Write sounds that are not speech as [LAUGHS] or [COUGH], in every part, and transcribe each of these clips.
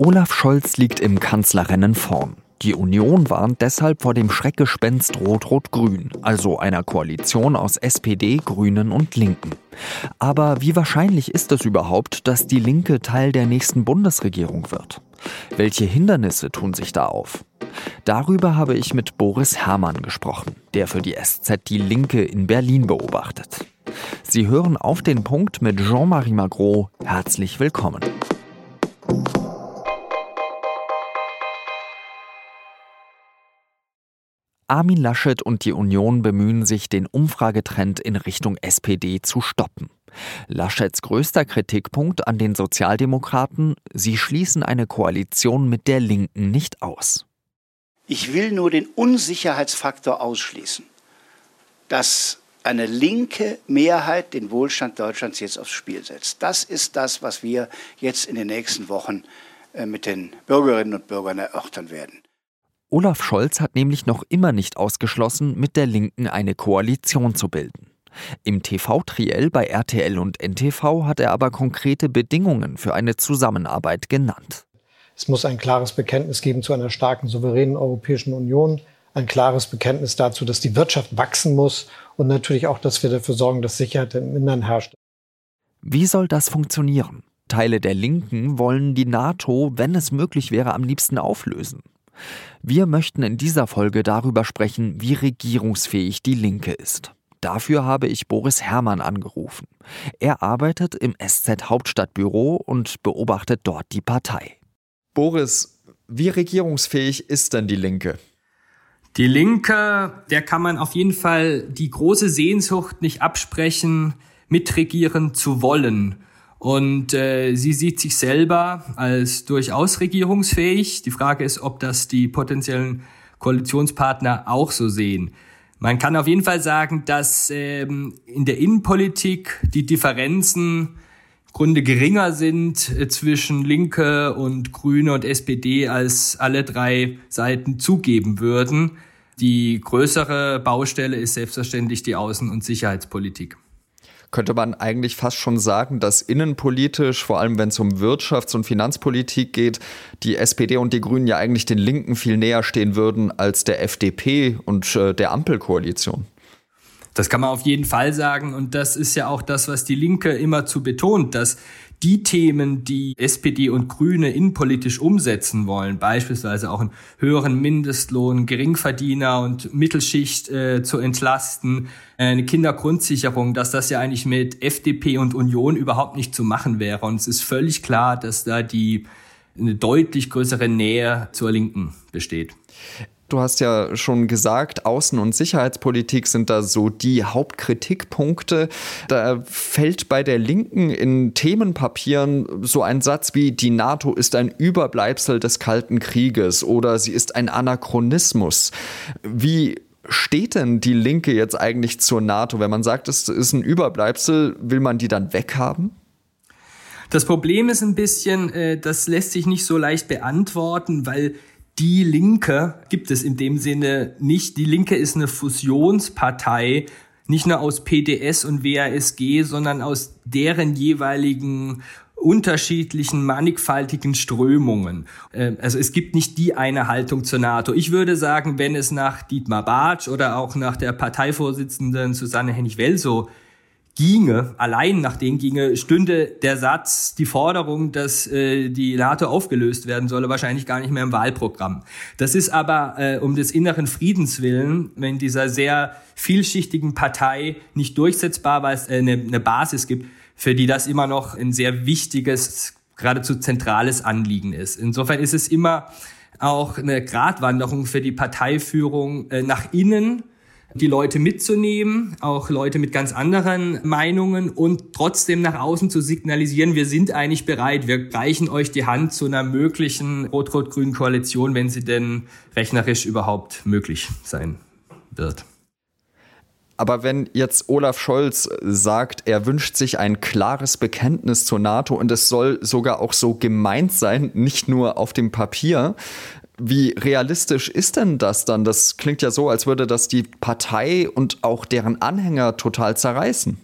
Olaf Scholz liegt im Kanzlerrennen vorn. Die Union warnt deshalb vor dem Schreckgespenst Rot-Rot-Grün, also einer Koalition aus SPD, Grünen und Linken. Aber wie wahrscheinlich ist es überhaupt, dass die Linke Teil der nächsten Bundesregierung wird? Welche Hindernisse tun sich da auf? Darüber habe ich mit Boris Herrmann gesprochen, der für die SZ die Linke in Berlin beobachtet. Sie hören auf den Punkt mit Jean-Marie Magro. Herzlich willkommen. Armin Laschet und die Union bemühen sich, den Umfragetrend in Richtung SPD zu stoppen. Laschets größter Kritikpunkt an den Sozialdemokraten, sie schließen eine Koalition mit der Linken nicht aus. Ich will nur den Unsicherheitsfaktor ausschließen, dass eine linke Mehrheit den Wohlstand Deutschlands jetzt aufs Spiel setzt. Das ist das, was wir jetzt in den nächsten Wochen äh, mit den Bürgerinnen und Bürgern erörtern werden. Olaf Scholz hat nämlich noch immer nicht ausgeschlossen, mit der Linken eine Koalition zu bilden. Im TV-Triell bei RTL und NTV hat er aber konkrete Bedingungen für eine Zusammenarbeit genannt. Es muss ein klares Bekenntnis geben zu einer starken, souveränen Europäischen Union, ein klares Bekenntnis dazu, dass die Wirtschaft wachsen muss und natürlich auch, dass wir dafür sorgen, dass Sicherheit im Innern herrscht. Wie soll das funktionieren? Teile der Linken wollen die NATO, wenn es möglich wäre, am liebsten auflösen. Wir möchten in dieser Folge darüber sprechen, wie regierungsfähig die Linke ist. Dafür habe ich Boris Herrmann angerufen. Er arbeitet im SZ Hauptstadtbüro und beobachtet dort die Partei. Boris, wie regierungsfähig ist denn die Linke? Die Linke, der kann man auf jeden Fall die große Sehnsucht nicht absprechen, mitregieren zu wollen. Und äh, sie sieht sich selber als durchaus regierungsfähig. Die Frage ist, ob das die potenziellen Koalitionspartner auch so sehen. Man kann auf jeden Fall sagen, dass ähm, in der Innenpolitik die Differenzen im Grunde geringer sind äh, zwischen Linke und Grüne und SPD, als alle drei Seiten zugeben würden. Die größere Baustelle ist selbstverständlich die Außen- und Sicherheitspolitik könnte man eigentlich fast schon sagen, dass innenpolitisch, vor allem wenn es um Wirtschafts- und Finanzpolitik geht, die SPD und die Grünen ja eigentlich den Linken viel näher stehen würden als der FDP und äh, der Ampelkoalition. Das kann man auf jeden Fall sagen. Und das ist ja auch das, was die Linke immer zu betont, dass die Themen, die SPD und Grüne innenpolitisch umsetzen wollen, beispielsweise auch einen höheren Mindestlohn, Geringverdiener und Mittelschicht äh, zu entlasten, äh, eine Kindergrundsicherung, dass das ja eigentlich mit FDP und Union überhaupt nicht zu machen wäre. Und es ist völlig klar, dass da die eine deutlich größere Nähe zur Linken besteht. Du hast ja schon gesagt, Außen- und Sicherheitspolitik sind da so die Hauptkritikpunkte. Da fällt bei der Linken in Themenpapieren so ein Satz wie, die NATO ist ein Überbleibsel des Kalten Krieges oder sie ist ein Anachronismus. Wie steht denn die Linke jetzt eigentlich zur NATO? Wenn man sagt, es ist ein Überbleibsel, will man die dann weghaben? Das Problem ist ein bisschen, äh, das lässt sich nicht so leicht beantworten, weil die Linke gibt es in dem Sinne nicht. Die Linke ist eine Fusionspartei, nicht nur aus PDS und WASG, sondern aus deren jeweiligen unterschiedlichen, mannigfaltigen Strömungen. Ähm, also es gibt nicht die eine Haltung zur NATO. Ich würde sagen, wenn es nach Dietmar Bartsch oder auch nach der Parteivorsitzenden Susanne Hennig-Welsow ginge, allein nach denen ginge, stünde der Satz, die Forderung, dass äh, die NATO aufgelöst werden solle, wahrscheinlich gar nicht mehr im Wahlprogramm. Das ist aber äh, um des inneren Friedens willen, wenn dieser sehr vielschichtigen Partei nicht durchsetzbar, weil es äh, eine, eine Basis gibt, für die das immer noch ein sehr wichtiges, geradezu zentrales Anliegen ist. Insofern ist es immer auch eine Gratwanderung für die Parteiführung äh, nach innen, die Leute mitzunehmen, auch Leute mit ganz anderen Meinungen und trotzdem nach außen zu signalisieren, wir sind eigentlich bereit, wir reichen euch die Hand zu einer möglichen rot-rot-grünen Koalition, wenn sie denn rechnerisch überhaupt möglich sein wird. Aber wenn jetzt Olaf Scholz sagt, er wünscht sich ein klares Bekenntnis zur NATO und es soll sogar auch so gemeint sein, nicht nur auf dem Papier, wie realistisch ist denn das dann? Das klingt ja so, als würde das die Partei und auch deren Anhänger total zerreißen.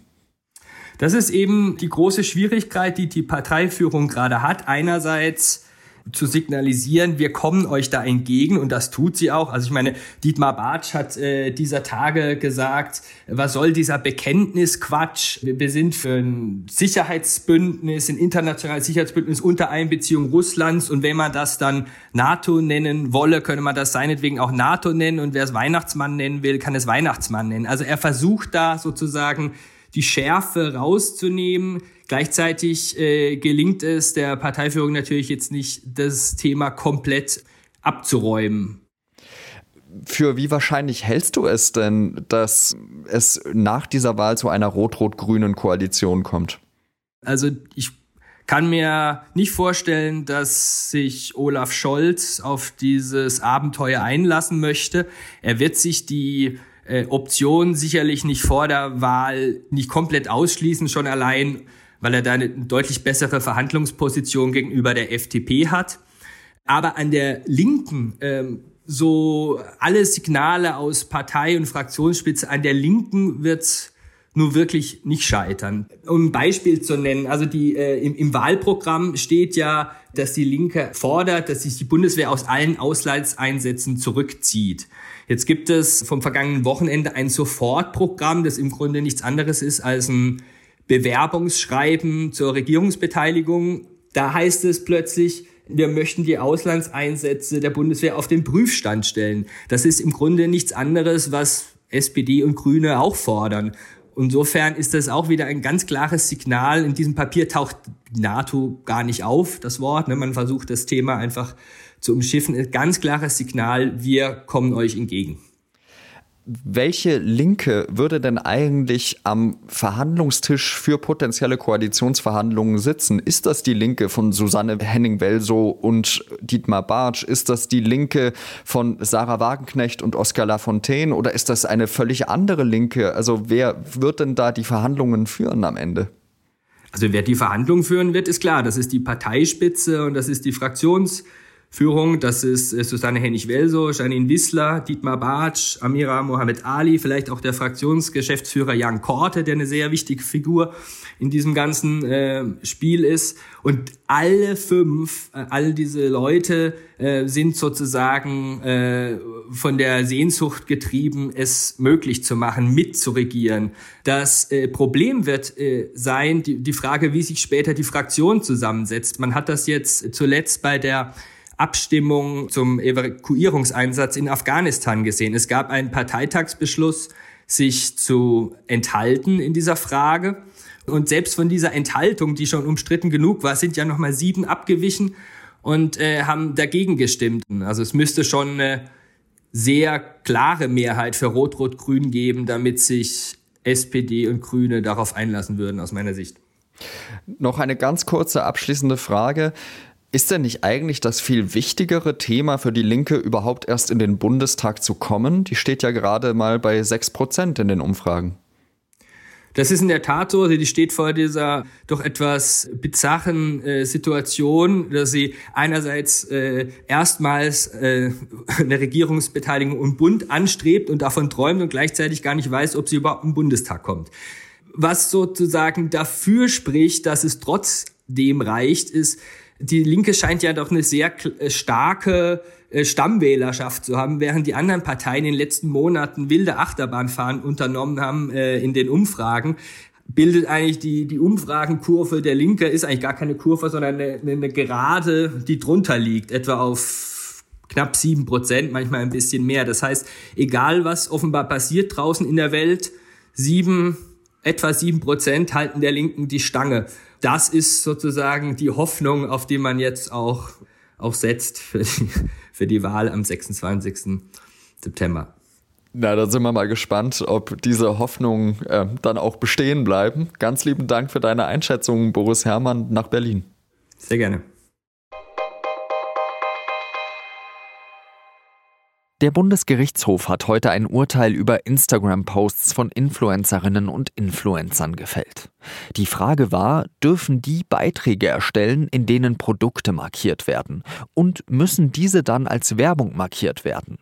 Das ist eben die große Schwierigkeit, die die Parteiführung gerade hat. Einerseits zu signalisieren, wir kommen euch da entgegen und das tut sie auch. Also ich meine, Dietmar Bartsch hat äh, dieser Tage gesagt, was soll dieser Bekenntnisquatsch? Wir, wir sind für ein Sicherheitsbündnis, ein internationales Sicherheitsbündnis unter Einbeziehung Russlands und wenn man das dann NATO nennen wolle, könne man das seinetwegen auch NATO nennen und wer es Weihnachtsmann nennen will, kann es Weihnachtsmann nennen. Also er versucht da sozusagen die Schärfe rauszunehmen. Gleichzeitig äh, gelingt es der Parteiführung natürlich jetzt nicht, das Thema komplett abzuräumen. Für wie wahrscheinlich hältst du es denn, dass es nach dieser Wahl zu einer rot-rot-grünen Koalition kommt? Also ich kann mir nicht vorstellen, dass sich Olaf Scholz auf dieses Abenteuer einlassen möchte. Er wird sich die äh, Option sicherlich nicht vor der Wahl nicht komplett ausschließen, schon allein, weil er da eine deutlich bessere Verhandlungsposition gegenüber der FDP hat. Aber an der Linken, ähm, so alle Signale aus Partei und Fraktionsspitze, an der Linken wird's nur wirklich nicht scheitern. Um ein Beispiel zu nennen, also die, äh, im, im Wahlprogramm steht ja, dass die Linke fordert, dass sich die Bundeswehr aus allen Auslandseinsätzen zurückzieht. Jetzt gibt es vom vergangenen Wochenende ein Sofortprogramm, das im Grunde nichts anderes ist als ein Bewerbungsschreiben zur Regierungsbeteiligung. Da heißt es plötzlich, wir möchten die Auslandseinsätze der Bundeswehr auf den Prüfstand stellen. Das ist im Grunde nichts anderes, was SPD und Grüne auch fordern. Insofern ist das auch wieder ein ganz klares Signal. In diesem Papier taucht NATO gar nicht auf, das Wort. Ne? Man versucht das Thema einfach zu umschiffen. Ein ganz klares Signal, wir kommen euch entgegen. Welche Linke würde denn eigentlich am Verhandlungstisch für potenzielle Koalitionsverhandlungen sitzen? Ist das die Linke von Susanne Henning-Welsow und Dietmar Bartsch? Ist das die Linke von Sarah Wagenknecht und Oskar Lafontaine? Oder ist das eine völlig andere Linke? Also wer wird denn da die Verhandlungen führen am Ende? Also wer die Verhandlungen führen wird, ist klar. Das ist die Parteispitze und das ist die Fraktions- Führung. Das ist äh, Susanne Hennig-Welso, Janine Wissler, Dietmar Bartsch, Amira Mohamed Ali, vielleicht auch der Fraktionsgeschäftsführer Jan Korte, der eine sehr wichtige Figur in diesem ganzen äh, Spiel ist. Und alle fünf, äh, all diese Leute äh, sind sozusagen äh, von der Sehnsucht getrieben, es möglich zu machen, mitzuregieren. Das äh, Problem wird äh, sein, die, die Frage, wie sich später die Fraktion zusammensetzt. Man hat das jetzt zuletzt bei der Abstimmung zum Evakuierungseinsatz in Afghanistan gesehen. Es gab einen Parteitagsbeschluss, sich zu enthalten in dieser Frage. Und selbst von dieser Enthaltung, die schon umstritten genug war, sind ja nochmal sieben abgewichen und äh, haben dagegen gestimmt. Also es müsste schon eine sehr klare Mehrheit für Rot-Rot-Grün geben, damit sich SPD und Grüne darauf einlassen würden, aus meiner Sicht. Noch eine ganz kurze abschließende Frage. Ist denn nicht eigentlich das viel wichtigere Thema für die Linke überhaupt erst in den Bundestag zu kommen? Die steht ja gerade mal bei 6 Prozent in den Umfragen. Das ist in der Tat so. Die steht vor dieser doch etwas bizarren äh, Situation, dass sie einerseits äh, erstmals äh, eine Regierungsbeteiligung im Bund anstrebt und davon träumt und gleichzeitig gar nicht weiß, ob sie überhaupt im Bundestag kommt. Was sozusagen dafür spricht, dass es trotzdem reicht, ist, die Linke scheint ja doch eine sehr äh, starke äh, Stammwählerschaft zu haben, während die anderen Parteien in den letzten Monaten wilde Achterbahnfahren unternommen haben äh, in den Umfragen bildet eigentlich die, die Umfragenkurve der Linke, ist eigentlich gar keine Kurve, sondern eine, eine Gerade, die drunter liegt, etwa auf knapp sieben Prozent, manchmal ein bisschen mehr. Das heißt, egal was offenbar passiert draußen in der Welt, sieben, etwa sieben Prozent halten der Linken die Stange das ist sozusagen die Hoffnung, auf die man jetzt auch, auch setzt für die, [LAUGHS] für die Wahl am 26. September. Na, da sind wir mal gespannt, ob diese Hoffnungen äh, dann auch bestehen bleiben. Ganz lieben Dank für deine Einschätzung, Boris Herrmann, nach Berlin. Sehr gerne. Der Bundesgerichtshof hat heute ein Urteil über Instagram-Posts von Influencerinnen und Influencern gefällt. Die Frage war, dürfen die Beiträge erstellen, in denen Produkte markiert werden? Und müssen diese dann als Werbung markiert werden?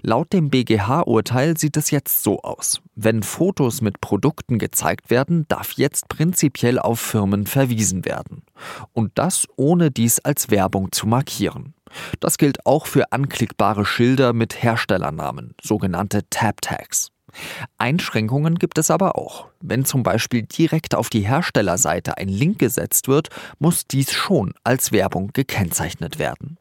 Laut dem BGH-Urteil sieht es jetzt so aus. Wenn Fotos mit Produkten gezeigt werden, darf jetzt prinzipiell auf Firmen verwiesen werden. Und das ohne dies als Werbung zu markieren. Das gilt auch für anklickbare Schilder mit Herstellernamen, sogenannte Tab-Tags. Einschränkungen gibt es aber auch. Wenn zum Beispiel direkt auf die Herstellerseite ein Link gesetzt wird, muss dies schon als Werbung gekennzeichnet werden.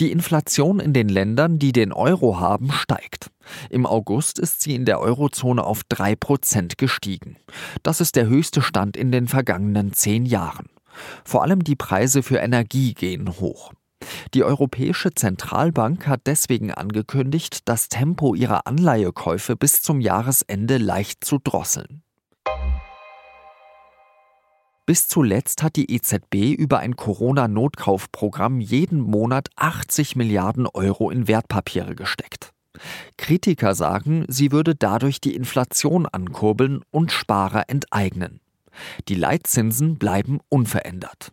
Die Inflation in den Ländern, die den Euro haben, steigt. Im August ist sie in der Eurozone auf 3% gestiegen. Das ist der höchste Stand in den vergangenen zehn Jahren. Vor allem die Preise für Energie gehen hoch. Die Europäische Zentralbank hat deswegen angekündigt, das Tempo ihrer Anleihekäufe bis zum Jahresende leicht zu drosseln. Bis zuletzt hat die EZB über ein Corona-Notkaufprogramm jeden Monat 80 Milliarden Euro in Wertpapiere gesteckt. Kritiker sagen, sie würde dadurch die Inflation ankurbeln und Sparer enteignen. Die Leitzinsen bleiben unverändert.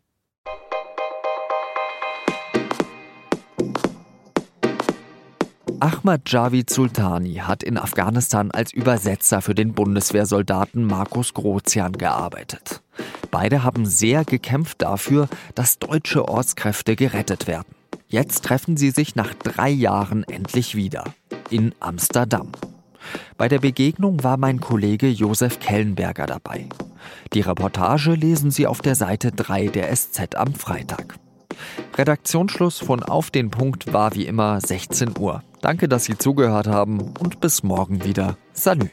Ahmad Javid Sultani hat in Afghanistan als Übersetzer für den Bundeswehrsoldaten Markus Grozian gearbeitet. Beide haben sehr gekämpft dafür, dass deutsche Ortskräfte gerettet werden. Jetzt treffen sie sich nach drei Jahren endlich wieder in Amsterdam. Bei der Begegnung war mein Kollege Josef Kellenberger dabei. Die Reportage lesen Sie auf der Seite 3 der SZ am Freitag. Redaktionsschluss von Auf den Punkt war wie immer 16 Uhr. Danke, dass Sie zugehört haben und bis morgen wieder. Salü.